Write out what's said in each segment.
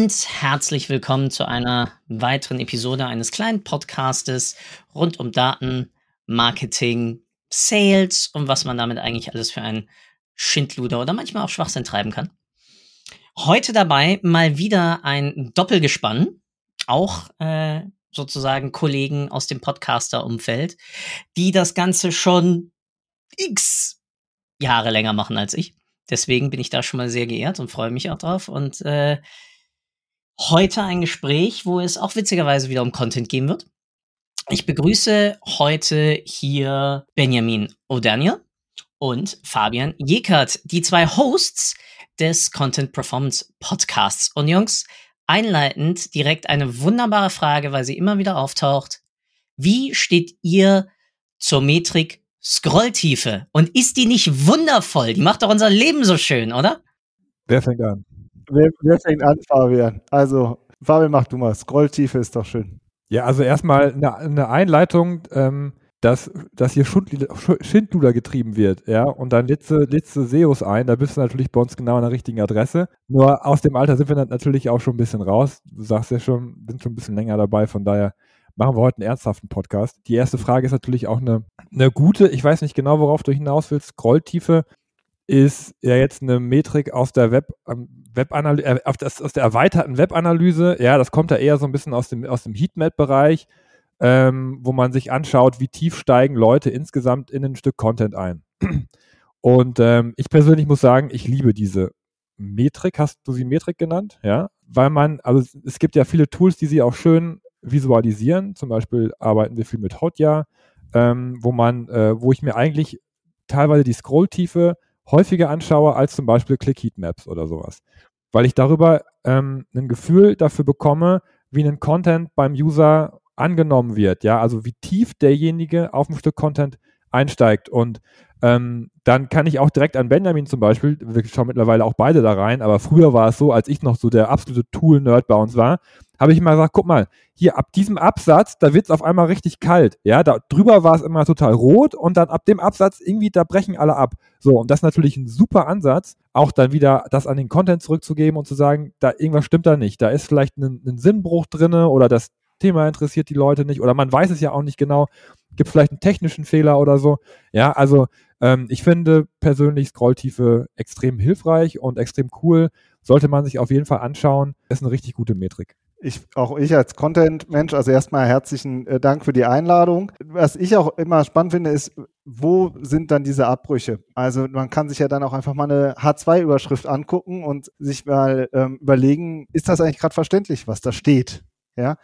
Und herzlich willkommen zu einer weiteren Episode eines kleinen Podcastes rund um Daten, Marketing, Sales und was man damit eigentlich alles für einen Schindluder oder manchmal auch Schwachsinn treiben kann. Heute dabei mal wieder ein Doppelgespann, auch äh, sozusagen Kollegen aus dem Podcaster-Umfeld, die das Ganze schon x Jahre länger machen als ich. Deswegen bin ich da schon mal sehr geehrt und freue mich auch drauf. Und äh, heute ein Gespräch, wo es auch witzigerweise wieder um Content gehen wird. Ich begrüße heute hier Benjamin O'Daniel und Fabian Jekert, die zwei Hosts des Content Performance Podcasts. Und Jungs, einleitend direkt eine wunderbare Frage, weil sie immer wieder auftaucht. Wie steht ihr zur Metrik Scrolltiefe? Und ist die nicht wundervoll? Die macht doch unser Leben so schön, oder? Wer fängt an? Wer, wer fängt an, Fabian? Also, Fabian, mach du mal. Scrolltiefe ist doch schön. Ja, also erstmal eine, eine Einleitung, ähm, dass, dass hier Schindluder getrieben wird, ja, und dann letzte, letzte SEOs ein, da bist du natürlich bei uns genau an der richtigen Adresse. Nur aus dem Alter sind wir natürlich auch schon ein bisschen raus. Du sagst ja schon, sind schon ein bisschen länger dabei, von daher machen wir heute einen ernsthaften Podcast. Die erste Frage ist natürlich auch eine, eine gute, ich weiß nicht genau, worauf du hinaus willst, Scrolltiefe ist ja jetzt eine Metrik aus der Web, ähm, Webanalyse, äh, aus der erweiterten Webanalyse. Ja, das kommt ja eher so ein bisschen aus dem, aus dem Heatmap-Bereich, ähm, wo man sich anschaut, wie tief steigen Leute insgesamt in ein Stück Content ein. Und ähm, ich persönlich muss sagen, ich liebe diese Metrik. Hast du sie Metrik genannt? Ja, weil man, also es gibt ja viele Tools, die sie auch schön visualisieren. Zum Beispiel arbeiten wir viel mit Hotjar, ähm, wo man, äh, wo ich mir eigentlich teilweise die Scrolltiefe häufiger anschaue als zum Beispiel Click-Heatmaps oder sowas. Weil ich darüber ähm, ein Gefühl dafür bekomme, wie ein Content beim User angenommen wird. Ja, also wie tief derjenige auf ein Stück Content einsteigt. Und ähm, dann kann ich auch direkt an Benjamin zum Beispiel, wir schauen mittlerweile auch beide da rein, aber früher war es so, als ich noch so der absolute Tool-Nerd bei uns war, habe ich immer gesagt, guck mal, hier ab diesem Absatz, da wird es auf einmal richtig kalt. Ja, da drüber war es immer total rot und dann ab dem Absatz irgendwie, da brechen alle ab. So, und das ist natürlich ein super Ansatz, auch dann wieder das an den Content zurückzugeben und zu sagen, da irgendwas stimmt da nicht. Da ist vielleicht ein, ein Sinnbruch drinne oder das Thema interessiert die Leute nicht oder man weiß es ja auch nicht genau. Gibt vielleicht einen technischen Fehler oder so. Ja, also ähm, ich finde persönlich Scrolltiefe extrem hilfreich und extrem cool. Sollte man sich auf jeden Fall anschauen. Ist eine richtig gute Metrik ich, auch ich als Content-Mensch, also erstmal herzlichen äh, Dank für die Einladung. Was ich auch immer spannend finde, ist, wo sind dann diese Abbrüche? Also man kann sich ja dann auch einfach mal eine H2-Überschrift angucken und sich mal ähm, überlegen, ist das eigentlich gerade verständlich, was da steht? Ja?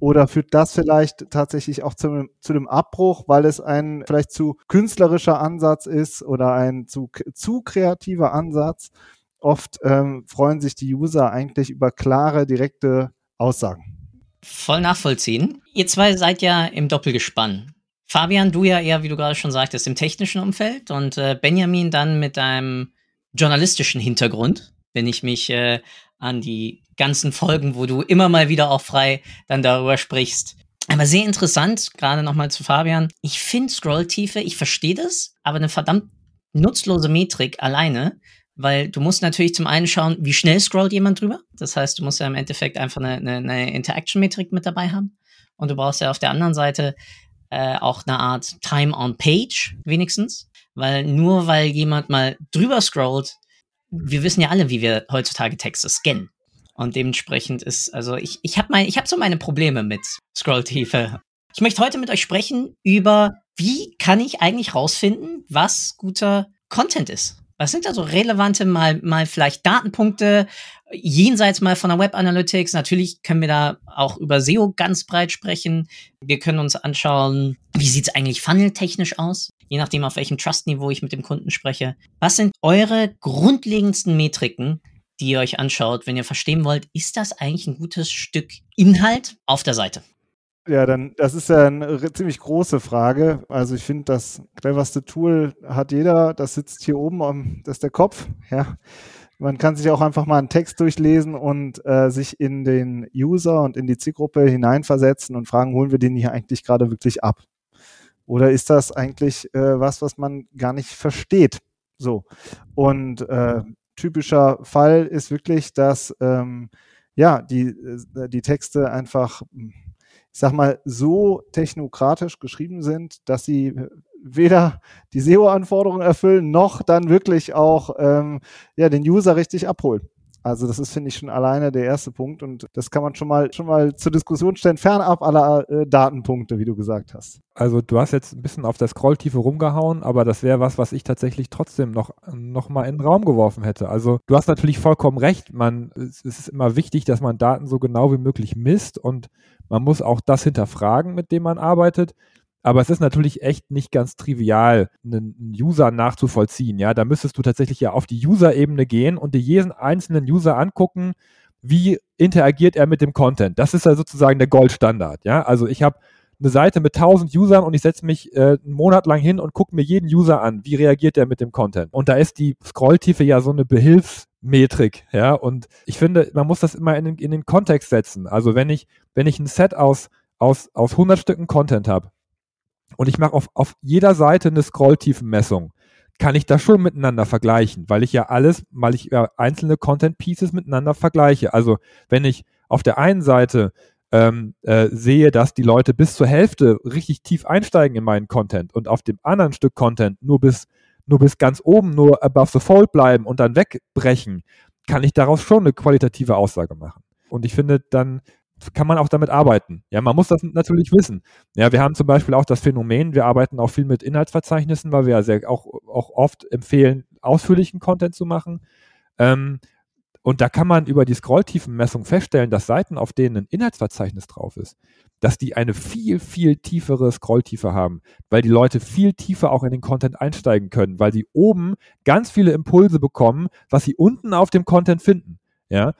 Oder führt das vielleicht tatsächlich auch zu, zu dem Abbruch, weil es ein vielleicht zu künstlerischer Ansatz ist oder ein zu, zu kreativer Ansatz? Oft ähm, freuen sich die User eigentlich über klare, direkte Aussagen. Voll nachvollziehen. Ihr zwei seid ja im Doppelgespann. Fabian, du ja eher, wie du gerade schon sagtest, im technischen Umfeld und äh, Benjamin dann mit deinem journalistischen Hintergrund, wenn ich mich äh, an die ganzen Folgen, wo du immer mal wieder auch frei dann darüber sprichst. Aber sehr interessant, gerade nochmal zu Fabian. Ich finde Scrolltiefe, ich verstehe das, aber eine verdammt nutzlose Metrik alleine, weil du musst natürlich zum einen schauen, wie schnell scrollt jemand drüber. Das heißt, du musst ja im Endeffekt einfach eine, eine, eine Interaction-Metrik mit dabei haben. Und du brauchst ja auf der anderen Seite äh, auch eine Art Time on Page, wenigstens. Weil nur weil jemand mal drüber scrollt, wir wissen ja alle, wie wir heutzutage Texte scannen. Und dementsprechend ist, also ich, ich habe mein, ich hab so meine Probleme mit Scrolltiefe. Ich möchte heute mit euch sprechen über, wie kann ich eigentlich rausfinden, was guter Content ist. Was sind da so relevante, mal, mal vielleicht Datenpunkte, jenseits mal von der Web Analytics? Natürlich können wir da auch über SEO ganz breit sprechen. Wir können uns anschauen, wie sieht es eigentlich funneltechnisch aus? Je nachdem, auf welchem Trust-Niveau ich mit dem Kunden spreche. Was sind eure grundlegendsten Metriken, die ihr euch anschaut, wenn ihr verstehen wollt, ist das eigentlich ein gutes Stück Inhalt auf der Seite? Ja, dann, das ist ja eine ziemlich große Frage. Also ich finde, das cleverste Tool hat jeder. Das sitzt hier oben, das ist der Kopf. Ja. Man kann sich auch einfach mal einen Text durchlesen und äh, sich in den User und in die Zielgruppe hineinversetzen und fragen, holen wir den hier eigentlich gerade wirklich ab? Oder ist das eigentlich äh, was, was man gar nicht versteht? So. Und äh, typischer Fall ist wirklich, dass ähm, ja, die, äh, die Texte einfach ich sag mal, so technokratisch geschrieben sind, dass sie weder die SEO-Anforderungen erfüllen, noch dann wirklich auch ähm, ja, den User richtig abholen. Also das ist, finde ich, schon alleine der erste Punkt und das kann man schon mal schon mal zur Diskussion stellen, fernab aller äh, Datenpunkte, wie du gesagt hast. Also du hast jetzt ein bisschen auf der Scrolltiefe rumgehauen, aber das wäre was, was ich tatsächlich trotzdem noch, noch mal in den Raum geworfen hätte. Also du hast natürlich vollkommen recht, man, es ist immer wichtig, dass man Daten so genau wie möglich misst und man muss auch das hinterfragen, mit dem man arbeitet. Aber es ist natürlich echt nicht ganz trivial, einen User nachzuvollziehen. Ja, da müsstest du tatsächlich ja auf die User-Ebene gehen und dir jeden einzelnen User angucken, wie interagiert er mit dem Content. Das ist ja sozusagen der Goldstandard. Ja, also ich habe eine Seite mit 1000 Usern und ich setze mich äh, einen Monat lang hin und gucke mir jeden User an, wie reagiert er mit dem Content. Und da ist die Scrolltiefe ja so eine Behilfsmetrik, ja. Und ich finde, man muss das immer in den, in den Kontext setzen. Also wenn ich, wenn ich ein Set aus, aus, aus 100 Stücken Content habe und ich mache auf, auf jeder Seite eine Scrolltiefenmessung, kann ich das schon miteinander vergleichen, weil ich ja alles, weil ich ja einzelne Content Pieces miteinander vergleiche. Also wenn ich auf der einen Seite ähm, äh, sehe, dass die Leute bis zur Hälfte richtig tief einsteigen in meinen Content und auf dem anderen Stück Content nur bis, nur bis ganz oben, nur above the fold bleiben und dann wegbrechen, kann ich daraus schon eine qualitative Aussage machen. Und ich finde, dann kann man auch damit arbeiten. Ja, man muss das natürlich wissen. Ja, wir haben zum Beispiel auch das Phänomen, wir arbeiten auch viel mit Inhaltsverzeichnissen, weil wir ja sehr auch, auch oft empfehlen, ausführlichen Content zu machen. Ähm, und da kann man über die Scrolltiefenmessung feststellen, dass Seiten, auf denen ein Inhaltsverzeichnis drauf ist, dass die eine viel, viel tiefere Scrolltiefe haben, weil die Leute viel tiefer auch in den Content einsteigen können, weil sie oben ganz viele Impulse bekommen, was sie unten auf dem Content finden. Ja,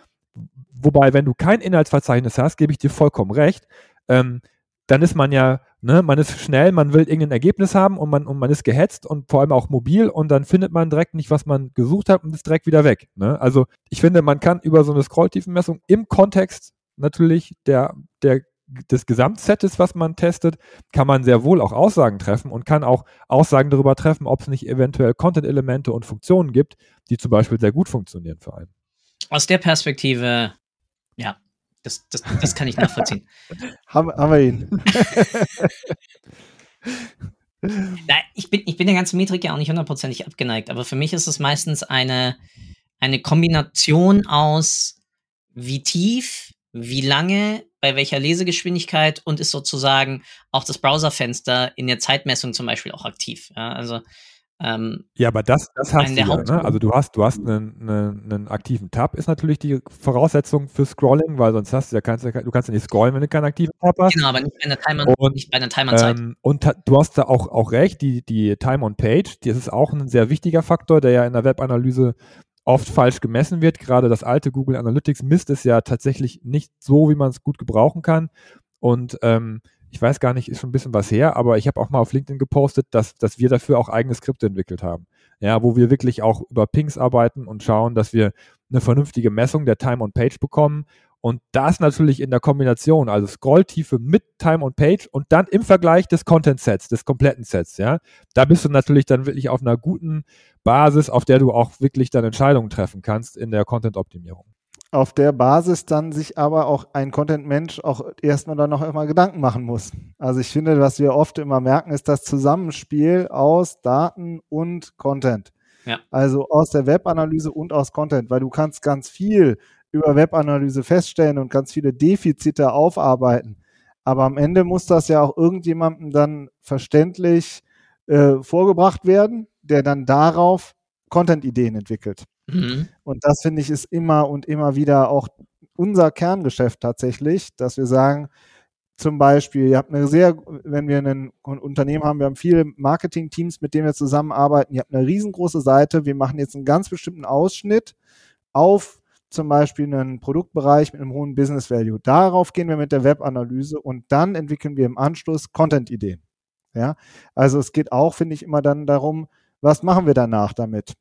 wobei, wenn du kein Inhaltsverzeichnis hast, gebe ich dir vollkommen recht, ähm, dann ist man ja Ne, man ist schnell, man will irgendein Ergebnis haben und man, und man ist gehetzt und vor allem auch mobil und dann findet man direkt nicht, was man gesucht hat und ist direkt wieder weg. Ne? Also ich finde, man kann über so eine Scrolltiefenmessung im Kontext natürlich der, der, des Gesamtsets, was man testet, kann man sehr wohl auch Aussagen treffen und kann auch Aussagen darüber treffen, ob es nicht eventuell Content-Elemente und Funktionen gibt, die zum Beispiel sehr gut funktionieren für einen. Aus der Perspektive, ja, das, das, das kann ich nachvollziehen. haben, haben wir ihn. Na, ich, bin, ich bin der ganzen Metrik ja auch nicht hundertprozentig abgeneigt, aber für mich ist es meistens eine, eine Kombination aus wie tief, wie lange, bei welcher Lesegeschwindigkeit und ist sozusagen auch das Browserfenster in der Zeitmessung zum Beispiel auch aktiv. Ja, also ähm, ja, aber das, das hast du ja, ne? Also du hast, du hast einen, einen, einen, aktiven Tab, ist natürlich die Voraussetzung für Scrolling, weil sonst hast du ja kannst, du kannst ja nicht scrollen, wenn du keinen aktiven Tab hast. Genau, aber nicht bei einer Timer, und, nicht bei einer Timerzeit. Ähm, und du hast da auch, auch recht, die, die Time on Page, das ist auch ein sehr wichtiger Faktor, der ja in der Webanalyse oft falsch gemessen wird. Gerade das alte Google Analytics misst es ja tatsächlich nicht so, wie man es gut gebrauchen kann. Und ähm, ich weiß gar nicht, ist schon ein bisschen was her, aber ich habe auch mal auf LinkedIn gepostet, dass, dass wir dafür auch eigene Skripte entwickelt haben. Ja, wo wir wirklich auch über Pings arbeiten und schauen, dass wir eine vernünftige Messung der Time on Page bekommen. Und das natürlich in der Kombination, also Scrolltiefe mit Time on Page und dann im Vergleich des Content Sets, des kompletten Sets, ja. Da bist du natürlich dann wirklich auf einer guten Basis, auf der du auch wirklich dann Entscheidungen treffen kannst in der Content Optimierung auf der Basis dann sich aber auch ein Content-Mensch auch erstmal dann noch immer Gedanken machen muss. Also ich finde, was wir oft immer merken, ist das Zusammenspiel aus Daten und Content. Ja. Also aus der Webanalyse und aus Content, weil du kannst ganz viel über Webanalyse feststellen und ganz viele Defizite aufarbeiten. Aber am Ende muss das ja auch irgendjemandem dann verständlich äh, vorgebracht werden, der dann darauf Content-Ideen entwickelt. Mhm. Und das finde ich ist immer und immer wieder auch unser Kerngeschäft tatsächlich, dass wir sagen, zum Beispiel, ihr habt eine sehr, wenn wir ein Unternehmen haben, wir haben viele Marketing-Teams, mit denen wir zusammenarbeiten, ihr habt eine riesengroße Seite, wir machen jetzt einen ganz bestimmten Ausschnitt auf zum Beispiel einen Produktbereich mit einem hohen Business Value. Darauf gehen wir mit der Webanalyse und dann entwickeln wir im Anschluss Content-Ideen. Ja, also es geht auch, finde ich, immer dann darum, was machen wir danach damit?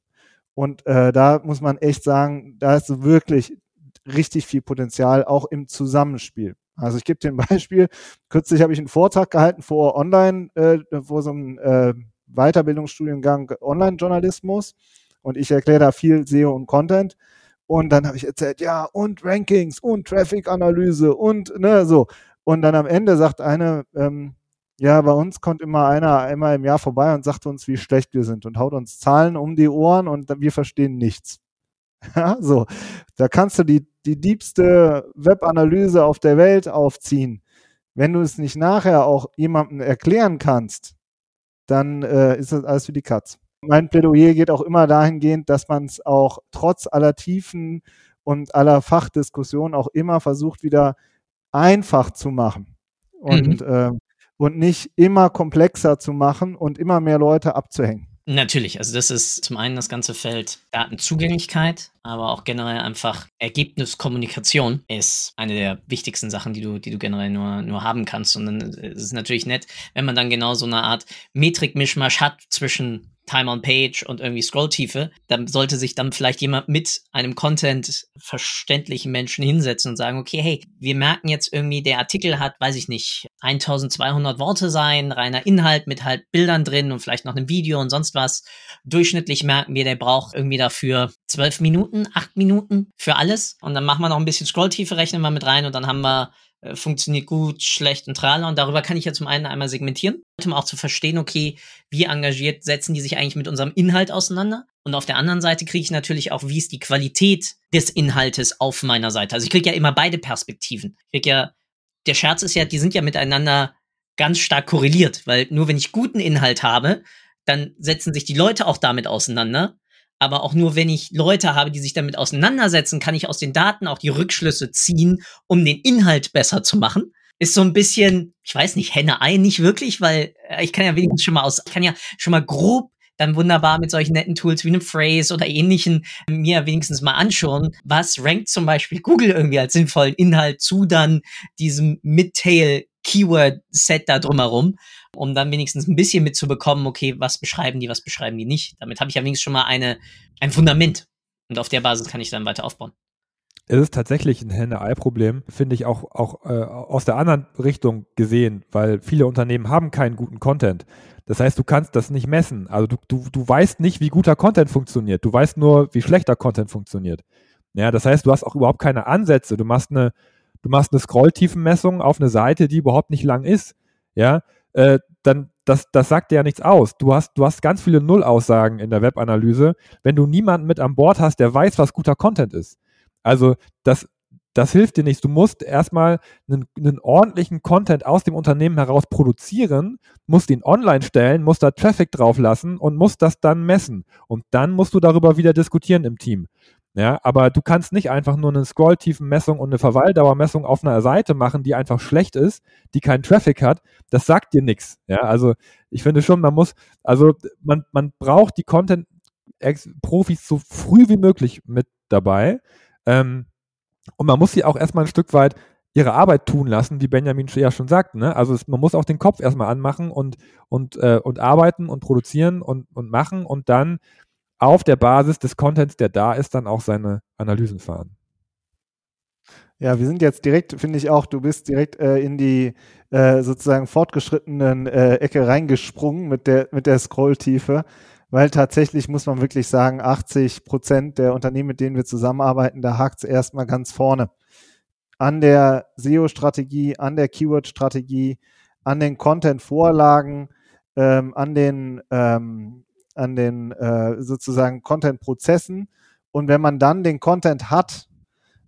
Und äh, da muss man echt sagen, da ist wirklich richtig viel Potenzial, auch im Zusammenspiel. Also ich gebe dir ein Beispiel. Kürzlich habe ich einen Vortrag gehalten vor Online, äh, vor so einem äh, Weiterbildungsstudiengang Online-Journalismus und ich erkläre da viel SEO und Content. Und dann habe ich erzählt, ja, und Rankings und Traffic-Analyse und ne, so. Und dann am Ende sagt eine, ähm, ja, bei uns kommt immer einer einmal im Jahr vorbei und sagt uns, wie schlecht wir sind und haut uns Zahlen um die Ohren und wir verstehen nichts. Ja, so, da kannst du die, die diebste Webanalyse auf der Welt aufziehen. Wenn du es nicht nachher auch jemandem erklären kannst, dann äh, ist das alles für die Katz. Mein Plädoyer geht auch immer dahingehend, dass man es auch trotz aller Tiefen und aller Fachdiskussionen auch immer versucht, wieder einfach zu machen. Und, mhm. äh, und nicht immer komplexer zu machen und immer mehr Leute abzuhängen. Natürlich, also das ist zum einen das ganze Feld Datenzugänglichkeit, aber auch generell einfach Ergebniskommunikation ist eine der wichtigsten Sachen, die du, die du generell nur, nur haben kannst. Und dann ist es natürlich nett, wenn man dann genau so eine Art Metrik-Mischmasch hat zwischen Time on Page und irgendwie Scrolltiefe, dann sollte sich dann vielleicht jemand mit einem Content verständlichen Menschen hinsetzen und sagen, okay, hey, wir merken jetzt irgendwie, der Artikel hat, weiß ich nicht, 1200 Worte sein, reiner Inhalt mit halt Bildern drin und vielleicht noch einem Video und sonst was. Durchschnittlich merken wir, der braucht irgendwie dafür zwölf Minuten, acht Minuten für alles. Und dann machen wir noch ein bisschen Scrolltiefe, rechnen wir mit rein und dann haben wir äh, funktioniert gut, schlecht und tralala. Und darüber kann ich ja zum einen einmal segmentieren, um auch zu verstehen, okay, wie engagiert setzen die sich eigentlich mit unserem Inhalt auseinander? Und auf der anderen Seite kriege ich natürlich auch, wie ist die Qualität des Inhaltes auf meiner Seite. Also ich kriege ja immer beide Perspektiven. Ich kriege ja, der Scherz ist ja, die sind ja miteinander ganz stark korreliert, weil nur wenn ich guten Inhalt habe, dann setzen sich die Leute auch damit auseinander aber auch nur, wenn ich Leute habe, die sich damit auseinandersetzen, kann ich aus den Daten auch die Rückschlüsse ziehen, um den Inhalt besser zu machen. Ist so ein bisschen, ich weiß nicht, Henne-Ei nicht wirklich, weil äh, ich kann ja wenigstens schon mal aus, ich kann ja schon mal grob dann wunderbar mit solchen netten Tools wie einem Phrase oder ähnlichen mir wenigstens mal anschauen, was rankt zum Beispiel Google irgendwie als sinnvollen Inhalt zu dann diesem Midtail Keyword-Set da drumherum um dann wenigstens ein bisschen mitzubekommen, okay, was beschreiben die, was beschreiben die nicht. Damit habe ich ja wenigstens schon mal eine, ein Fundament. Und auf der Basis kann ich dann weiter aufbauen. Es ist tatsächlich ein Henne-Ei-Problem, finde ich auch, auch äh, aus der anderen Richtung gesehen, weil viele Unternehmen haben keinen guten Content. Das heißt, du kannst das nicht messen. Also du, du, du weißt nicht, wie guter Content funktioniert. Du weißt nur, wie schlechter Content funktioniert. Ja, das heißt, du hast auch überhaupt keine Ansätze. Du machst eine, du machst eine Scrolltiefenmessung auf eine Seite, die überhaupt nicht lang ist. Ja, äh, dann das, das sagt dir ja nichts aus. Du hast, du hast ganz viele Nullaussagen in der Webanalyse, wenn du niemanden mit an Bord hast, der weiß, was guter Content ist. Also das, das hilft dir nichts. Du musst erstmal einen, einen ordentlichen Content aus dem Unternehmen heraus produzieren, musst ihn online stellen, musst da Traffic drauf lassen und musst das dann messen. Und dann musst du darüber wieder diskutieren im Team. Ja, aber du kannst nicht einfach nur eine Scrolltiefenmessung und eine Verweildauermessung auf einer Seite machen, die einfach schlecht ist, die keinen Traffic hat. Das sagt dir nichts. Ja, also ich finde schon, man muss, also man, man braucht die Content-Profis so früh wie möglich mit dabei. Ähm, und man muss sie auch erstmal ein Stück weit ihre Arbeit tun lassen, wie Benjamin ja schon sagt. Ne? Also es, man muss auch den Kopf erstmal anmachen und, und, äh, und arbeiten und produzieren und, und machen und dann auf der Basis des Contents, der da ist, dann auch seine Analysen fahren. Ja, wir sind jetzt direkt, finde ich auch, du bist direkt äh, in die äh, sozusagen fortgeschrittenen äh, Ecke reingesprungen mit der, mit der Scrolltiefe, weil tatsächlich muss man wirklich sagen, 80 Prozent der Unternehmen, mit denen wir zusammenarbeiten, da hakt es erstmal ganz vorne. An der SEO-Strategie, an der Keyword-Strategie, an den Content-Vorlagen, ähm, an den ähm, an den äh, sozusagen Content-Prozessen. Und wenn man dann den Content hat,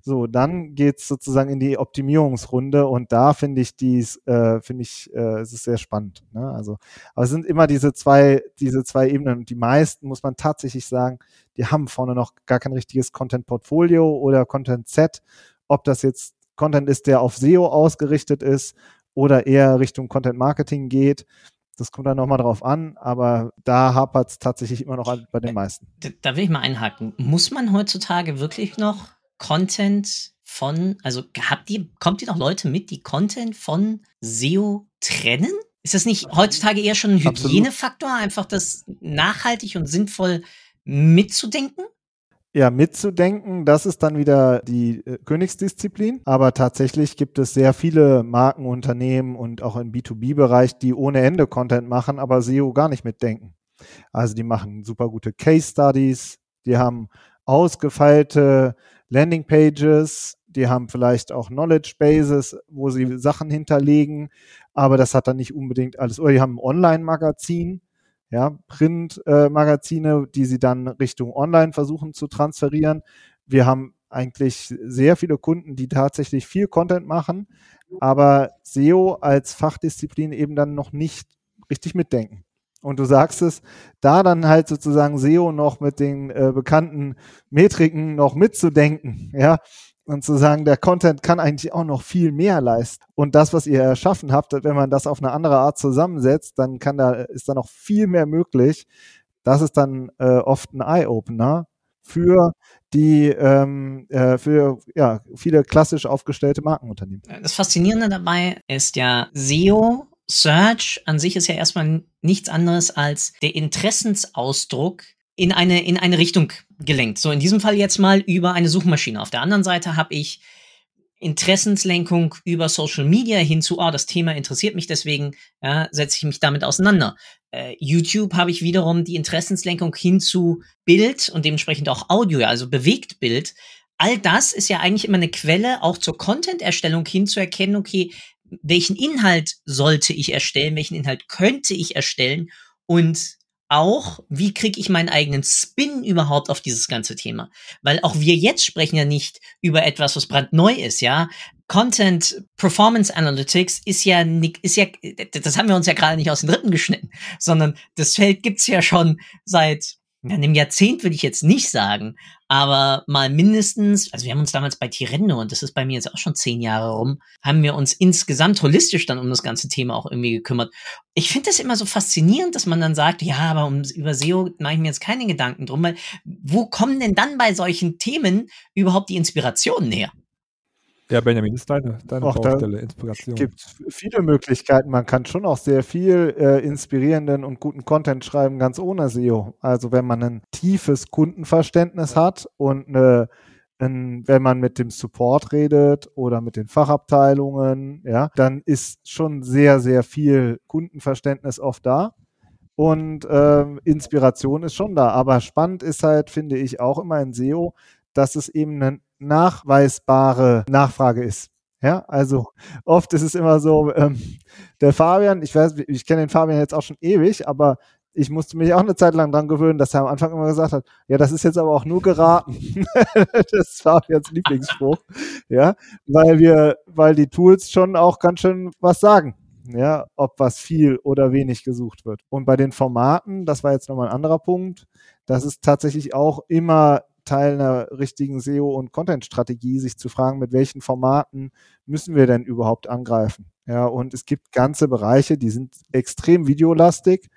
so, dann geht's sozusagen in die Optimierungsrunde und da finde ich dies, äh, finde ich, äh, es ist sehr spannend. Ne? Also, aber es sind immer diese zwei, diese zwei Ebenen und die meisten, muss man tatsächlich sagen, die haben vorne noch gar kein richtiges Content-Portfolio oder Content-Set. Ob das jetzt Content ist, der auf SEO ausgerichtet ist oder eher Richtung Content-Marketing geht. Das kommt dann nochmal drauf an, aber da hapert es tatsächlich immer noch bei den meisten. Da, da will ich mal einhaken. Muss man heutzutage wirklich noch Content von, also habt ihr, kommt ihr noch Leute mit, die Content von SEO trennen? Ist das nicht heutzutage eher schon ein Hygienefaktor, einfach das nachhaltig und sinnvoll mitzudenken? Ja, mitzudenken, das ist dann wieder die äh, Königsdisziplin. Aber tatsächlich gibt es sehr viele Markenunternehmen und auch im B2B-Bereich, die ohne Ende Content machen, aber SEO gar nicht mitdenken. Also die machen super gute Case Studies, die haben ausgefeilte Landing Pages, die haben vielleicht auch Knowledge Bases, wo sie Sachen hinterlegen, aber das hat dann nicht unbedingt alles. Oder die haben ein Online-Magazin, ja, Print-Magazine, die sie dann Richtung Online versuchen zu transferieren. Wir haben eigentlich sehr viele Kunden, die tatsächlich viel Content machen, aber SEO als Fachdisziplin eben dann noch nicht richtig mitdenken. Und du sagst es, da dann halt sozusagen SEO noch mit den äh, bekannten Metriken noch mitzudenken, ja, und zu sagen, der Content kann eigentlich auch noch viel mehr leisten. Und das, was ihr erschaffen habt, wenn man das auf eine andere Art zusammensetzt, dann kann da, ist da noch viel mehr möglich. Das ist dann äh, oft ein Eye-Opener für die ähm, äh, für ja viele klassisch aufgestellte Markenunternehmen. Das Faszinierende dabei ist ja SEO Search an sich ist ja erstmal nichts anderes als der Interessensausdruck in eine, in eine Richtung gelenkt. So in diesem Fall jetzt mal über eine Suchmaschine. Auf der anderen Seite habe ich Interessenslenkung über Social Media hinzu, oh, das Thema interessiert mich, deswegen ja, setze ich mich damit auseinander. Äh, YouTube habe ich wiederum die Interessenslenkung hin zu Bild und dementsprechend auch Audio, also bewegt Bild. All das ist ja eigentlich immer eine Quelle, auch zur Content-Erstellung hinzuerkennen, okay, welchen Inhalt sollte ich erstellen, welchen Inhalt könnte ich erstellen und auch, wie kriege ich meinen eigenen Spin überhaupt auf dieses ganze Thema? Weil auch wir jetzt sprechen ja nicht über etwas, was brandneu ist, ja. Content Performance Analytics ist ja ist ja, das haben wir uns ja gerade nicht aus den Rippen geschnitten, sondern das Feld gibt's ja schon seit ja, einem Jahrzehnt würde ich jetzt nicht sagen, aber mal mindestens, also wir haben uns damals bei Tirendo, und das ist bei mir jetzt auch schon zehn Jahre rum, haben wir uns insgesamt holistisch dann um das ganze Thema auch irgendwie gekümmert. Ich finde das immer so faszinierend, dass man dann sagt, ja, aber um, über SEO mache ich mir jetzt keine Gedanken drum, weil wo kommen denn dann bei solchen Themen überhaupt die Inspirationen her? Ja, Benjamin, das ist deine, deine auch Baustelle, Inspiration. Es gibt viele Möglichkeiten. Man kann schon auch sehr viel äh, inspirierenden und guten Content schreiben, ganz ohne SEO. Also wenn man ein tiefes Kundenverständnis hat und eine, ein, wenn man mit dem Support redet oder mit den Fachabteilungen, ja, dann ist schon sehr, sehr viel Kundenverständnis oft da. Und äh, Inspiration ist schon da. Aber spannend ist halt, finde ich, auch immer in SEO, dass es eben eine nachweisbare Nachfrage ist. Ja, also oft ist es immer so, ähm, der Fabian, ich weiß, ich kenne den Fabian jetzt auch schon ewig, aber ich musste mich auch eine Zeit lang dran gewöhnen, dass er am Anfang immer gesagt hat, ja, das ist jetzt aber auch nur geraten. das ist Fabians Lieblingsspruch. Ja, weil wir, weil die Tools schon auch ganz schön was sagen. Ja, ob was viel oder wenig gesucht wird. Und bei den Formaten, das war jetzt nochmal ein anderer Punkt, das ist tatsächlich auch immer Teil einer richtigen SEO- und Content-Strategie, sich zu fragen, mit welchen Formaten müssen wir denn überhaupt angreifen? Ja, und es gibt ganze Bereiche, die sind extrem videolastig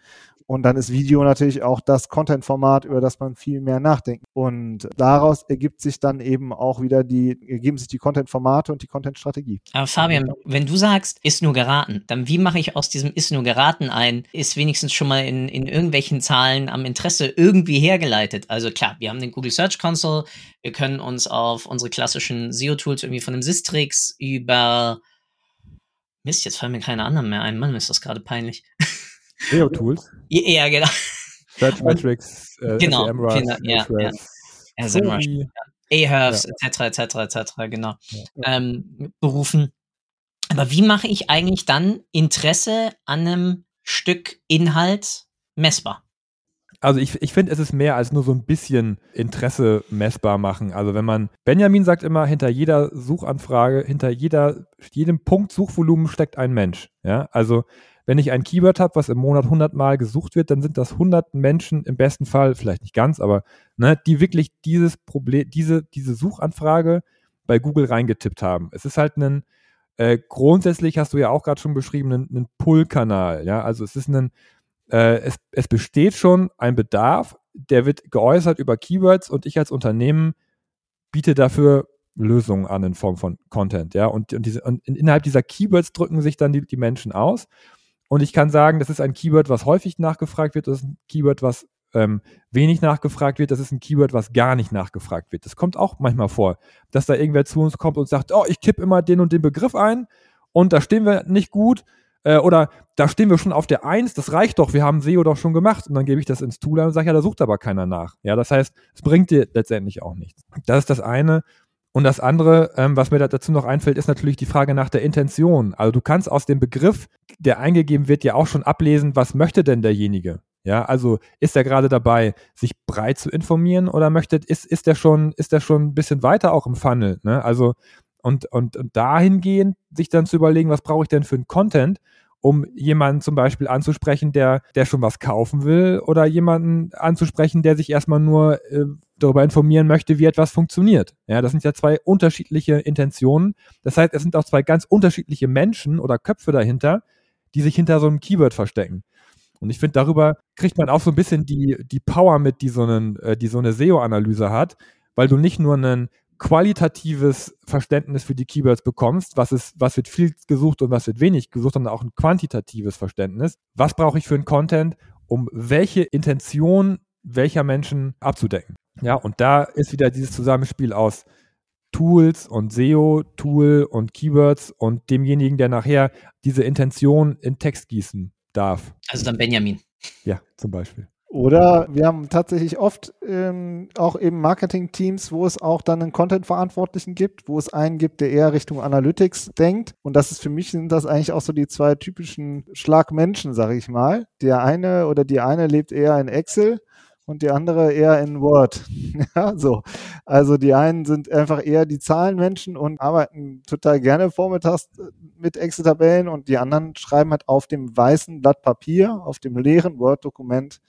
und dann ist Video natürlich auch das Content-Format, über das man viel mehr nachdenkt. Und daraus ergibt sich dann eben auch wieder die, ergeben sich die Content-Formate und die Content-Strategie. Aber Fabian, wenn du sagst, ist nur geraten, dann wie mache ich aus diesem ist nur geraten ein, ist wenigstens schon mal in, in irgendwelchen Zahlen am Interesse irgendwie hergeleitet. Also klar, wir haben den Google Search Console, wir können uns auf unsere klassischen SEO-Tools irgendwie von dem Sistrix über Mist, jetzt fallen mir keine anderen mehr ein. Mann, ist das gerade peinlich. SEO-Tools? Ja, genau. Search Metrics, äh, genau, SEMrush, genau, ja, ja. ja SEMrush, Ahrefs, etc., etc., etc., genau, ja. ähm, berufen. Aber wie mache ich eigentlich dann Interesse an einem Stück Inhalt messbar? Also ich, ich finde, es ist mehr als nur so ein bisschen Interesse messbar machen. Also wenn man, Benjamin sagt immer, hinter jeder Suchanfrage, hinter jeder, jedem Punkt Suchvolumen steckt ein Mensch. Ja, also wenn ich ein Keyword habe, was im Monat 100 Mal gesucht wird, dann sind das 100 Menschen im besten Fall, vielleicht nicht ganz, aber ne, die wirklich dieses Problem, diese, diese Suchanfrage bei Google reingetippt haben. Es ist halt ein, äh, grundsätzlich hast du ja auch gerade schon beschrieben, ein, Pull-Kanal. Ja, also es ist ein, äh, es, es besteht schon ein Bedarf, der wird geäußert über Keywords und ich als Unternehmen biete dafür Lösungen an in Form von Content, ja. Und, und, diese, und innerhalb dieser Keywords drücken sich dann die, die Menschen aus. Und ich kann sagen, das ist ein Keyword, was häufig nachgefragt wird, das ist ein Keyword, was ähm, wenig nachgefragt wird, das ist ein Keyword, was gar nicht nachgefragt wird. Das kommt auch manchmal vor, dass da irgendwer zu uns kommt und sagt, oh, ich kipp immer den und den Begriff ein und da stehen wir nicht gut äh, oder da stehen wir schon auf der Eins, das reicht doch, wir haben SEO doch schon gemacht und dann gebe ich das ins Tool und sage, ja, da sucht aber keiner nach. Ja, das heißt, es bringt dir letztendlich auch nichts. Das ist das eine. Und das andere, ähm, was mir dazu noch einfällt, ist natürlich die Frage nach der Intention. Also du kannst aus dem Begriff, der eingegeben wird, ja auch schon ablesen, was möchte denn derjenige? Ja, also ist er gerade dabei, sich breit zu informieren oder möchte, ist, ist er schon, ist er schon ein bisschen weiter auch im Funnel? Ne? Also und, und, und dahingehend sich dann zu überlegen, was brauche ich denn für einen Content, um jemanden zum Beispiel anzusprechen, der, der schon was kaufen will oder jemanden anzusprechen, der sich erstmal nur äh, darüber informieren möchte, wie etwas funktioniert. Ja, das sind ja zwei unterschiedliche Intentionen. Das heißt, es sind auch zwei ganz unterschiedliche Menschen oder Köpfe dahinter, die sich hinter so einem Keyword verstecken. Und ich finde, darüber kriegt man auch so ein bisschen die, die Power mit, die so, einen, äh, die so eine SEO-Analyse hat, weil du nicht nur einen qualitatives Verständnis für die Keywords bekommst, was ist, was wird viel gesucht und was wird wenig gesucht, sondern auch ein quantitatives Verständnis. Was brauche ich für einen Content, um welche Intention welcher Menschen abzudecken? Ja, und da ist wieder dieses Zusammenspiel aus Tools und SEO, Tool und Keywords und demjenigen, der nachher diese Intention in Text gießen darf. Also dann Benjamin. Ja, zum Beispiel. Oder wir haben tatsächlich oft ähm, auch eben Marketing-Teams, wo es auch dann einen Content-Verantwortlichen gibt, wo es einen gibt, der eher Richtung Analytics denkt. Und das ist für mich sind das eigentlich auch so die zwei typischen Schlagmenschen, sage ich mal. Der eine oder die eine lebt eher in Excel und die andere eher in Word. ja, so. Also die einen sind einfach eher die Zahlenmenschen und arbeiten total gerne vormittags mit Excel-Tabellen und die anderen schreiben halt auf dem weißen Blatt Papier, auf dem leeren Word-Dokument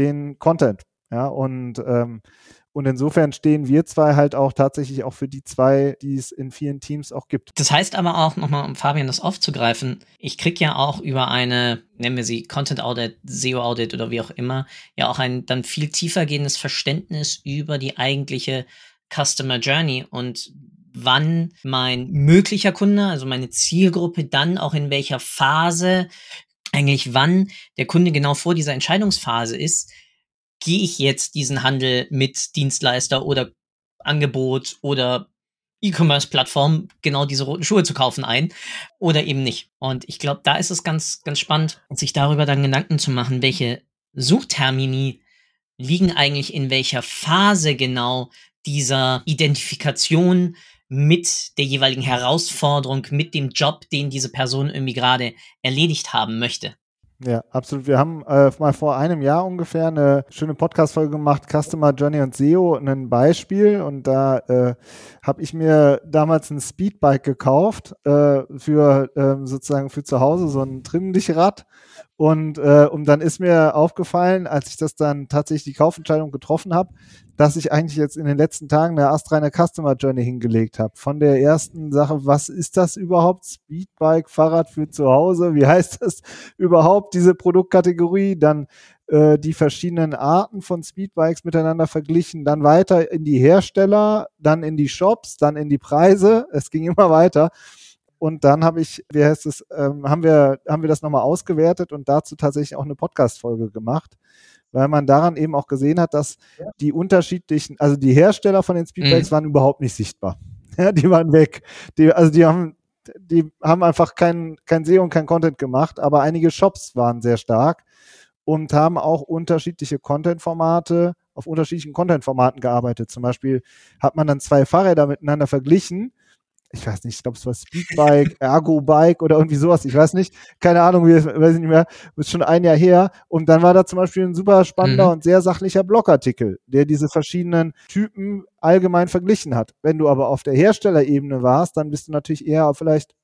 den Content. Ja, und, ähm, und insofern stehen wir zwei halt auch tatsächlich auch für die zwei, die es in vielen Teams auch gibt. Das heißt aber auch, nochmal, um Fabian das aufzugreifen, ich kriege ja auch über eine, nennen wir sie Content Audit, SEO Audit oder wie auch immer, ja auch ein dann viel tiefer gehendes Verständnis über die eigentliche Customer Journey und wann mein möglicher Kunde, also meine Zielgruppe, dann auch in welcher Phase eigentlich wann der Kunde genau vor dieser Entscheidungsphase ist, gehe ich jetzt diesen Handel mit Dienstleister oder Angebot oder E-Commerce-Plattform genau diese roten Schuhe zu kaufen ein oder eben nicht. Und ich glaube, da ist es ganz, ganz spannend, sich darüber dann Gedanken zu machen, welche Suchtermini liegen eigentlich in welcher Phase genau dieser Identifikation mit der jeweiligen Herausforderung, mit dem Job, den diese Person irgendwie gerade erledigt haben möchte. Ja, absolut. Wir haben äh, mal vor einem Jahr ungefähr eine schöne Podcast-Folge gemacht, Customer Journey und SEO, ein Beispiel. Und da äh, habe ich mir damals ein Speedbike gekauft äh, für äh, sozusagen für zu Hause, so ein Trimmlichrad. Und, äh, und dann ist mir aufgefallen, als ich das dann tatsächlich die Kaufentscheidung getroffen habe, dass ich eigentlich jetzt in den letzten Tagen eine astreine Customer Journey hingelegt habe. Von der ersten Sache, was ist das überhaupt? Speedbike, Fahrrad für zu Hause, wie heißt das überhaupt, diese Produktkategorie? Dann äh, die verschiedenen Arten von Speedbikes miteinander verglichen, dann weiter in die Hersteller, dann in die Shops, dann in die Preise. Es ging immer weiter. Und dann habe ich, wie heißt es, ähm, haben wir, haben wir das nochmal ausgewertet und dazu tatsächlich auch eine Podcast-Folge gemacht, weil man daran eben auch gesehen hat, dass die unterschiedlichen, also die Hersteller von den Speedbikes mhm. waren überhaupt nicht sichtbar. Ja, die waren weg. Die, also die haben, die haben einfach kein, kein SEO und kein Content gemacht, aber einige Shops waren sehr stark und haben auch unterschiedliche Content-Formate auf unterschiedlichen Content-Formaten gearbeitet. Zum Beispiel hat man dann zwei Fahrräder miteinander verglichen ich weiß nicht, ich glaube, es war Speedbike, Ergo-Bike oder irgendwie sowas, ich weiß nicht, keine Ahnung, wie, weiß ich nicht mehr, ist schon ein Jahr her. Und dann war da zum Beispiel ein super spannender mhm. und sehr sachlicher Blogartikel, der diese verschiedenen Typen allgemein verglichen hat. Wenn du aber auf der Herstellerebene warst, dann bist du natürlich eher vielleicht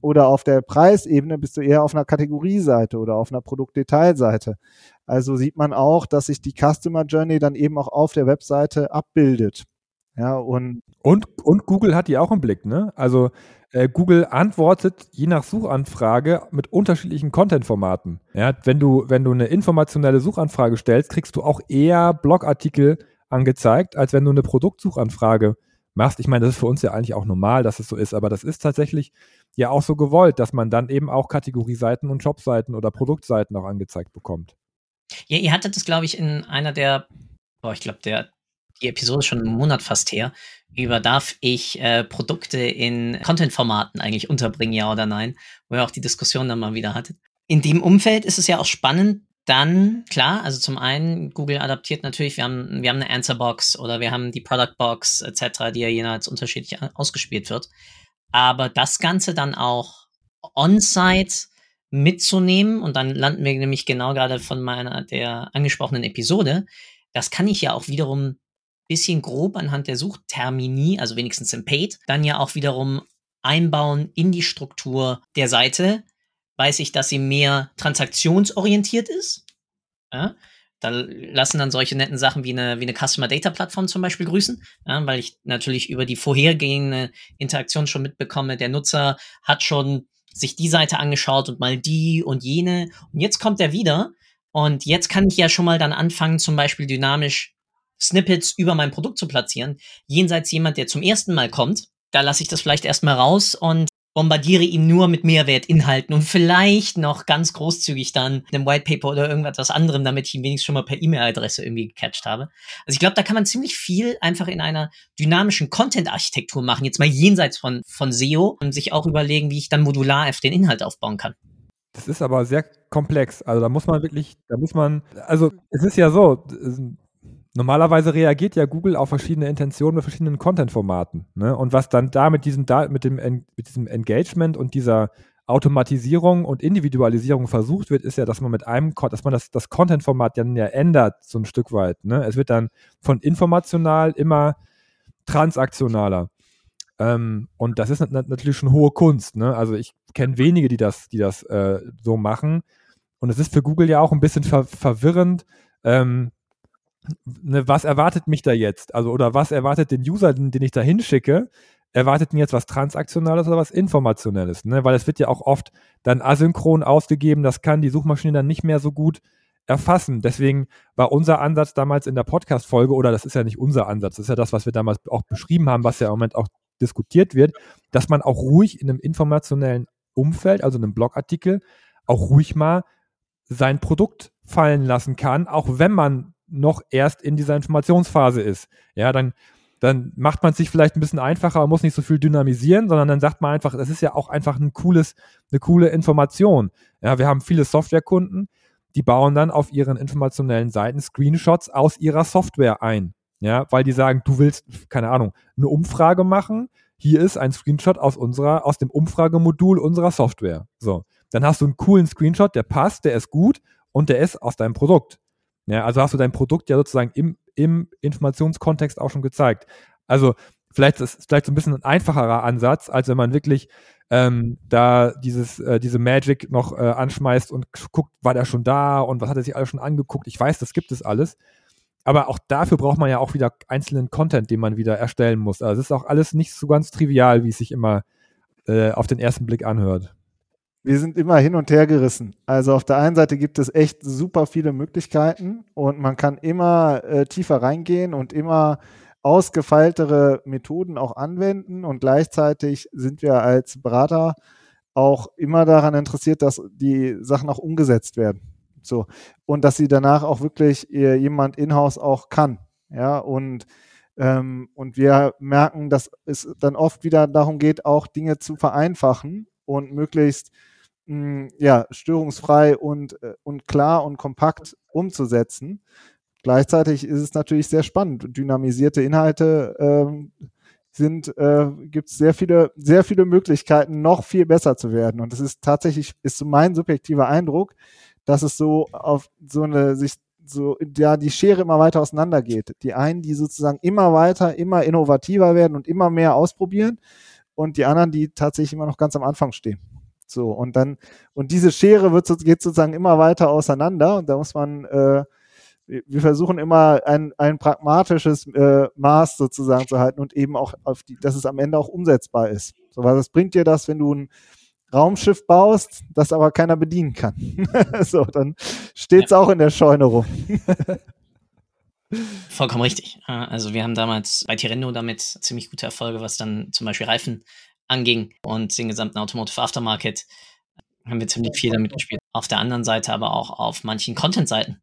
oder auf der Preisebene bist du eher auf einer Kategorieseite oder auf einer Produktdetailseite. Also sieht man auch, dass sich die Customer Journey dann eben auch auf der Webseite abbildet. Ja, und, und, und Google hat die auch im Blick, ne? Also äh, Google antwortet je nach Suchanfrage mit unterschiedlichen Content-Formaten. Ja, wenn du, wenn du eine informationelle Suchanfrage stellst, kriegst du auch eher Blogartikel angezeigt, als wenn du eine Produktsuchanfrage machst. Ich meine, das ist für uns ja eigentlich auch normal, dass es so ist, aber das ist tatsächlich ja auch so gewollt, dass man dann eben auch Kategorieseiten und Jobseiten oder Produktseiten auch angezeigt bekommt. Ja, ihr hattet das, glaube ich, in einer der, boah, ich glaube, der die Episode ist schon einen Monat fast her, über darf ich äh, Produkte in Content-Formaten eigentlich unterbringen, ja oder nein, wo ihr auch die Diskussion dann mal wieder hattet. In dem Umfeld ist es ja auch spannend, dann, klar, also zum einen, Google adaptiert natürlich, wir haben, wir haben eine Answerbox oder wir haben die Productbox etc., die ja jeweils unterschiedlich ausgespielt wird. Aber das Ganze dann auch on-site mitzunehmen und dann landen wir nämlich genau gerade von meiner der angesprochenen Episode. Das kann ich ja auch wiederum bisschen grob anhand der Suchtermini, also wenigstens im Paid, dann ja auch wiederum einbauen in die Struktur der Seite, weiß ich, dass sie mehr transaktionsorientiert ist. Ja, da lassen dann solche netten Sachen wie eine, wie eine Customer Data Plattform zum Beispiel grüßen, ja, weil ich natürlich über die vorhergehende Interaktion schon mitbekomme, der Nutzer hat schon sich die Seite angeschaut und mal die und jene. Und jetzt kommt er wieder. Und jetzt kann ich ja schon mal dann anfangen, zum Beispiel dynamisch Snippets über mein Produkt zu platzieren. Jenseits jemand, der zum ersten Mal kommt, da lasse ich das vielleicht erstmal raus und bombardiere ihm nur mit Mehrwertinhalten und vielleicht noch ganz großzügig dann einem White Paper oder irgendwas anderem, damit ich ihn wenigstens schon mal per E-Mail-Adresse irgendwie gecatcht habe. Also ich glaube, da kann man ziemlich viel einfach in einer dynamischen Content-Architektur machen, jetzt mal jenseits von, von SEO und sich auch überlegen, wie ich dann modular auf den Inhalt aufbauen kann. Das ist aber sehr komplex. Also da muss man wirklich, da muss man, also es ist ja so, Normalerweise reagiert ja Google auf verschiedene Intentionen mit verschiedenen Content-Formaten. Ne? Und was dann da mit diesem, mit, dem, mit diesem Engagement und dieser Automatisierung und Individualisierung versucht wird, ist ja, dass man mit einem, dass man das, das Content-Format dann ja ändert, so ein Stück weit. Ne? Es wird dann von informational immer transaktionaler. Ähm, und das ist natürlich schon hohe Kunst. Ne? Also ich kenne wenige, die das, die das äh, so machen. Und es ist für Google ja auch ein bisschen ver verwirrend, ähm, ne, was erwartet mich da jetzt? Also, oder was erwartet den User, den, den ich da hinschicke? Erwartet ihn jetzt was Transaktionales oder was Informationelles? Ne? Weil es wird ja auch oft dann asynchron ausgegeben, das kann die Suchmaschine dann nicht mehr so gut erfassen. Deswegen war unser Ansatz damals in der Podcast-Folge, oder das ist ja nicht unser Ansatz, das ist ja das, was wir damals auch beschrieben haben, was ja im Moment auch diskutiert wird, dass man auch ruhig in einem informationellen Umfeld, also einem Blogartikel, auch ruhig mal sein Produkt fallen lassen kann, auch wenn man noch erst in dieser Informationsphase ist. Ja, dann, dann macht man es sich vielleicht ein bisschen einfacher, muss nicht so viel dynamisieren, sondern dann sagt man einfach, das ist ja auch einfach ein cooles, eine coole Information. Ja, wir haben viele Softwarekunden, die bauen dann auf ihren informationellen Seiten Screenshots aus ihrer Software ein. Ja, weil die sagen, du willst, keine Ahnung, eine Umfrage machen. Hier ist ein Screenshot aus unserer, aus dem Umfragemodul unserer Software. So. Dann hast du einen coolen Screenshot, der passt, der ist gut und der ist aus deinem Produkt. Ja, also hast du dein Produkt ja sozusagen im, im Informationskontext auch schon gezeigt. Also vielleicht ist es vielleicht so ein bisschen ein einfacherer Ansatz, als wenn man wirklich ähm, da dieses, äh, diese Magic noch äh, anschmeißt und guckt, war der schon da und was hat er sich alles schon angeguckt. Ich weiß, das gibt es alles. Aber auch dafür braucht man ja auch wieder einzelnen Content, den man wieder erstellen muss. Also es ist auch alles nicht so ganz trivial, wie es sich immer äh, auf den ersten Blick anhört wir sind immer hin und her gerissen. Also auf der einen Seite gibt es echt super viele Möglichkeiten und man kann immer äh, tiefer reingehen und immer ausgefeiltere Methoden auch anwenden und gleichzeitig sind wir als Berater auch immer daran interessiert, dass die Sachen auch umgesetzt werden. So. Und dass sie danach auch wirklich äh, jemand in-house auch kann. Ja, und, ähm, und wir merken, dass es dann oft wieder darum geht, auch Dinge zu vereinfachen und möglichst ja, störungsfrei und, äh, und klar und kompakt umzusetzen. Gleichzeitig ist es natürlich sehr spannend. Dynamisierte Inhalte ähm, sind, äh, gibt es sehr viele, sehr viele Möglichkeiten, noch viel besser zu werden. Und das ist tatsächlich, ist so mein subjektiver Eindruck, dass es so auf so eine, sich so, ja, die Schere immer weiter auseinandergeht. Die einen, die sozusagen immer weiter, immer innovativer werden und immer mehr ausprobieren und die anderen, die tatsächlich immer noch ganz am Anfang stehen. So, und dann, und diese Schere wird, geht sozusagen immer weiter auseinander und da muss man, äh, wir versuchen immer ein, ein pragmatisches äh, Maß sozusagen zu halten und eben auch auf die, dass es am Ende auch umsetzbar ist. So, weil das bringt dir das, wenn du ein Raumschiff baust, das aber keiner bedienen kann. so, dann steht's ja. auch in der Scheune rum. Vollkommen richtig. Also wir haben damals bei Tirendo damit ziemlich gute Erfolge, was dann zum Beispiel Reifen anging und den gesamten Automotive Aftermarket haben wir ziemlich viel damit gespielt. Auf der anderen Seite aber auch auf manchen Content-Seiten.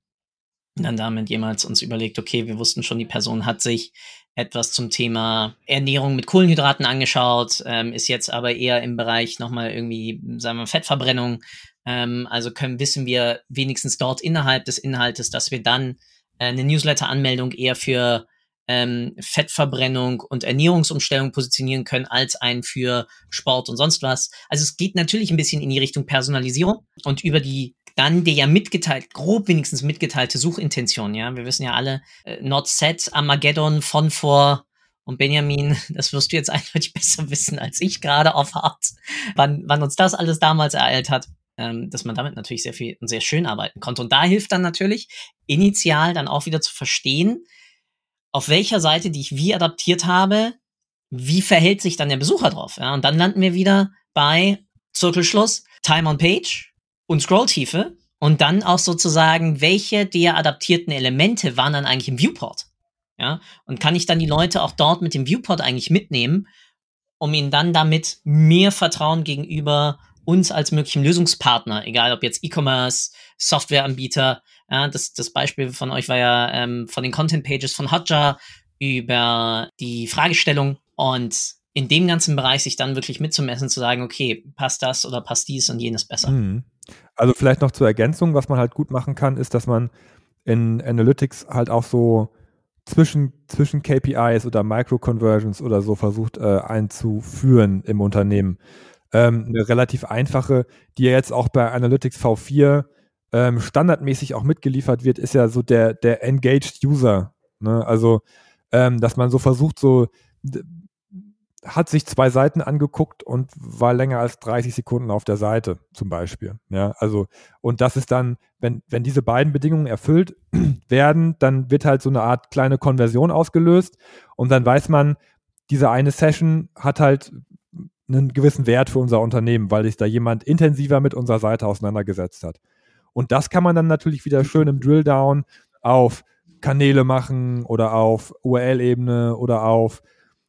Und dann damit jemals uns überlegt, okay, wir wussten schon, die Person hat sich etwas zum Thema Ernährung mit Kohlenhydraten angeschaut, ähm, ist jetzt aber eher im Bereich nochmal irgendwie, sagen wir, Fettverbrennung. Ähm, also können, wissen wir wenigstens dort innerhalb des Inhaltes, dass wir dann äh, eine Newsletter-Anmeldung eher für ähm, Fettverbrennung und Ernährungsumstellung positionieren können, als ein für Sport und sonst was. Also es geht natürlich ein bisschen in die Richtung Personalisierung und über die dann der ja mitgeteilt, grob wenigstens mitgeteilte Suchintention, ja. Wir wissen ja alle, äh, Not Set, Armageddon, von vor und Benjamin, das wirst du jetzt eindeutig besser wissen als ich gerade auf Hart, wann, wann uns das alles damals ereilt hat ähm, dass man damit natürlich sehr viel und sehr schön arbeiten konnte. Und da hilft dann natürlich initial dann auch wieder zu verstehen, auf welcher Seite, die ich wie adaptiert habe, wie verhält sich dann der Besucher drauf. Ja? Und dann landen wir wieder bei Zirkelschluss, Time on Page und Scrolltiefe und dann auch sozusagen, welche der adaptierten Elemente waren dann eigentlich im Viewport. Ja? Und kann ich dann die Leute auch dort mit dem Viewport eigentlich mitnehmen, um ihnen dann damit mehr Vertrauen gegenüber uns als möglichen Lösungspartner, egal ob jetzt E-Commerce, Softwareanbieter, ja, das, das Beispiel von euch war ja ähm, von den Content Pages von Hotjar über die Fragestellung und in dem ganzen Bereich sich dann wirklich mitzumessen, zu sagen, okay, passt das oder passt dies und jenes besser. Mhm. Also vielleicht noch zur Ergänzung, was man halt gut machen kann, ist, dass man in Analytics halt auch so zwischen, zwischen KPIs oder Micro-Conversions oder so versucht äh, einzuführen im Unternehmen ähm, eine relativ einfache, die ja jetzt auch bei Analytics V4 ähm, standardmäßig auch mitgeliefert wird, ist ja so der, der Engaged User. Ne? Also, ähm, dass man so versucht, so hat sich zwei Seiten angeguckt und war länger als 30 Sekunden auf der Seite, zum Beispiel. Ja, also, und das ist dann, wenn, wenn diese beiden Bedingungen erfüllt werden, dann wird halt so eine Art kleine Konversion ausgelöst und dann weiß man, diese eine Session hat halt einen gewissen Wert für unser Unternehmen, weil sich da jemand intensiver mit unserer Seite auseinandergesetzt hat. Und das kann man dann natürlich wieder schön im Drilldown auf Kanäle machen oder auf URL-Ebene oder auf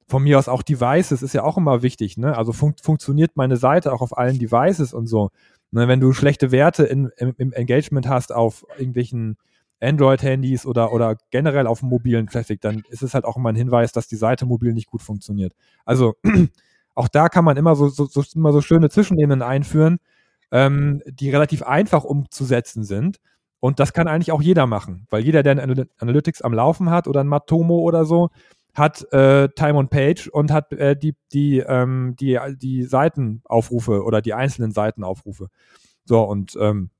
von mir aus auch Devices ist ja auch immer wichtig. Ne? Also fun funktioniert meine Seite auch auf allen Devices und so. Ne, wenn du schlechte Werte in, im, im, Engagement hast auf irgendwelchen Android-Handys oder, oder generell auf mobilen Traffic, dann ist es halt auch immer ein Hinweis, dass die Seite mobil nicht gut funktioniert. Also auch da kann man immer so, so, so immer so schöne Zwischenebenen einführen, ähm, die relativ einfach umzusetzen sind. Und das kann eigentlich auch jeder machen, weil jeder, der ein Analytics am Laufen hat oder ein Matomo oder so, hat äh, Time on Page und hat äh, die, die, ähm, die, die Seitenaufrufe oder die einzelnen Seitenaufrufe. So, und ähm,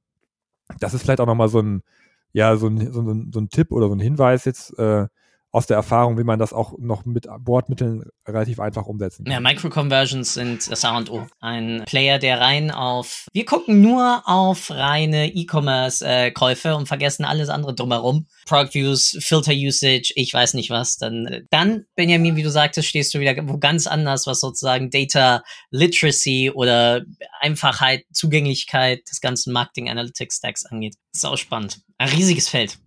das ist vielleicht auch nochmal so ein, ja, so ein, so, ein, so ein Tipp oder so ein Hinweis jetzt, äh, aus der Erfahrung, wie man das auch noch mit Bordmitteln relativ einfach umsetzen kann. Ja, Micro-Conversions sind das A und O. Ein Player, der rein auf, wir gucken nur auf reine E-Commerce-Käufe und vergessen alles andere drumherum. Product Views, Filter Usage, ich weiß nicht was. Dann, dann, Benjamin, wie du sagtest, stehst du wieder wo ganz anders, was sozusagen Data Literacy oder Einfachheit, Zugänglichkeit des ganzen Marketing Analytics Stacks angeht. Das ist auch spannend. Ein riesiges Feld.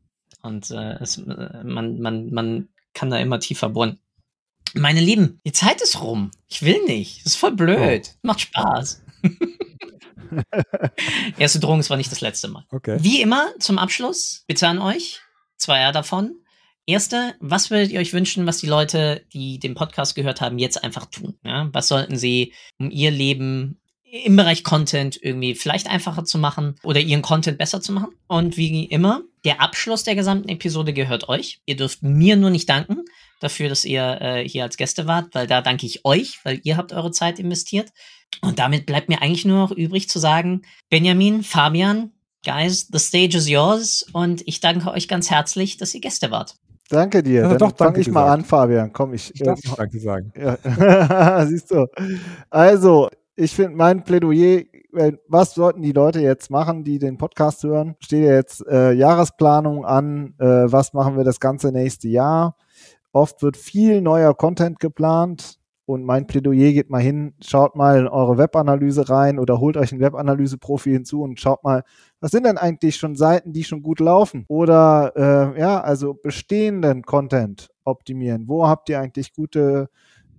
Und äh, es, äh, man, man, man kann da immer tiefer bohren. Meine Lieben, die Zeit ist rum. Ich will nicht. Das ist voll blöd. Oh. Macht Spaß. Erste Drohung, es war nicht das letzte Mal. Okay. Wie immer, zum Abschluss, bitte an euch, zweier davon. Erste, was würdet ihr euch wünschen, was die Leute, die den Podcast gehört haben, jetzt einfach tun? Ja? Was sollten sie um ihr Leben im Bereich Content irgendwie vielleicht einfacher zu machen oder ihren Content besser zu machen. Und wie immer, der Abschluss der gesamten Episode gehört euch. Ihr dürft mir nur nicht danken dafür, dass ihr äh, hier als Gäste wart, weil da danke ich euch, weil ihr habt eure Zeit investiert. Und damit bleibt mir eigentlich nur noch übrig zu sagen, Benjamin, Fabian, guys, the stage is yours und ich danke euch ganz herzlich, dass ihr Gäste wart. Danke dir. Ja, Dann fange ich gesagt. mal an, Fabian. Komm, ich, ich darf noch Danke sagen. Ja. Siehst du. Also, ich finde mein Plädoyer, was sollten die Leute jetzt machen, die den Podcast hören? Steht ja jetzt äh, Jahresplanung an, äh, was machen wir das ganze nächste Jahr? Oft wird viel neuer Content geplant. Und mein Plädoyer geht mal hin, schaut mal in eure Webanalyse rein oder holt euch ein Webanalyse-Profi hinzu und schaut mal, was sind denn eigentlich schon Seiten, die schon gut laufen? Oder äh, ja, also bestehenden Content optimieren. Wo habt ihr eigentlich gute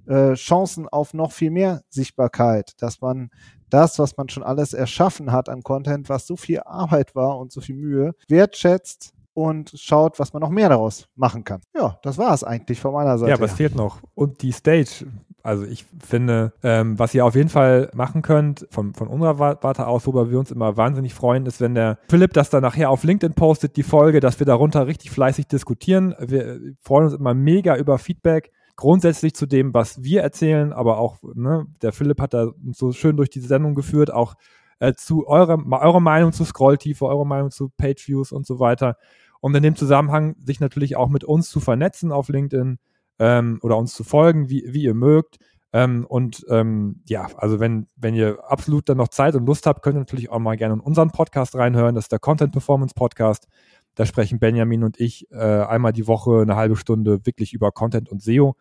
äh, Chancen auf noch viel mehr Sichtbarkeit, dass man das, was man schon alles erschaffen hat an Content, was so viel Arbeit war und so viel Mühe, wertschätzt und schaut, was man noch mehr daraus machen kann. Ja, das war es eigentlich von meiner Seite. Ja, es fehlt noch. Und die Stage. Also ich finde, ähm, was ihr auf jeden Fall machen könnt, von, von unserer Warte aus, worüber wir uns immer wahnsinnig freuen, ist, wenn der Philipp das dann nachher auf LinkedIn postet, die Folge, dass wir darunter richtig fleißig diskutieren. Wir freuen uns immer mega über Feedback grundsätzlich zu dem, was wir erzählen, aber auch, ne, der Philipp hat da so schön durch diese Sendung geführt, auch äh, zu eurer, eure Meinung zu Scrolltiefe, eure Meinung zu Pageviews und so weiter. Und in dem Zusammenhang sich natürlich auch mit uns zu vernetzen auf LinkedIn ähm, oder uns zu folgen, wie, wie ihr mögt. Ähm, und ähm, ja, also wenn, wenn ihr absolut dann noch Zeit und Lust habt, könnt ihr natürlich auch mal gerne in unseren Podcast reinhören. Das ist der Content Performance Podcast. Da sprechen Benjamin und ich äh, einmal die Woche eine halbe Stunde wirklich über Content und SEO.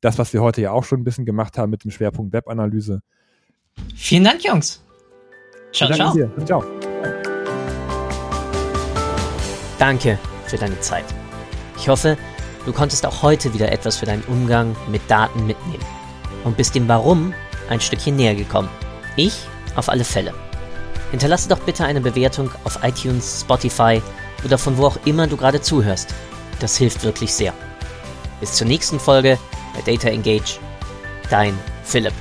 Das, was wir heute ja auch schon ein bisschen gemacht haben mit dem Schwerpunkt Webanalyse. Vielen Dank, Jungs. Ciao, ciao. Ciao. Danke für deine Zeit. Ich hoffe, du konntest auch heute wieder etwas für deinen Umgang mit Daten mitnehmen und bist dem Warum ein Stückchen näher gekommen. Ich auf alle Fälle. Hinterlasse doch bitte eine Bewertung auf iTunes, Spotify oder von wo auch immer du gerade zuhörst. Das hilft wirklich sehr. Bis zur nächsten Folge bei Data Engage. Dein Philipp.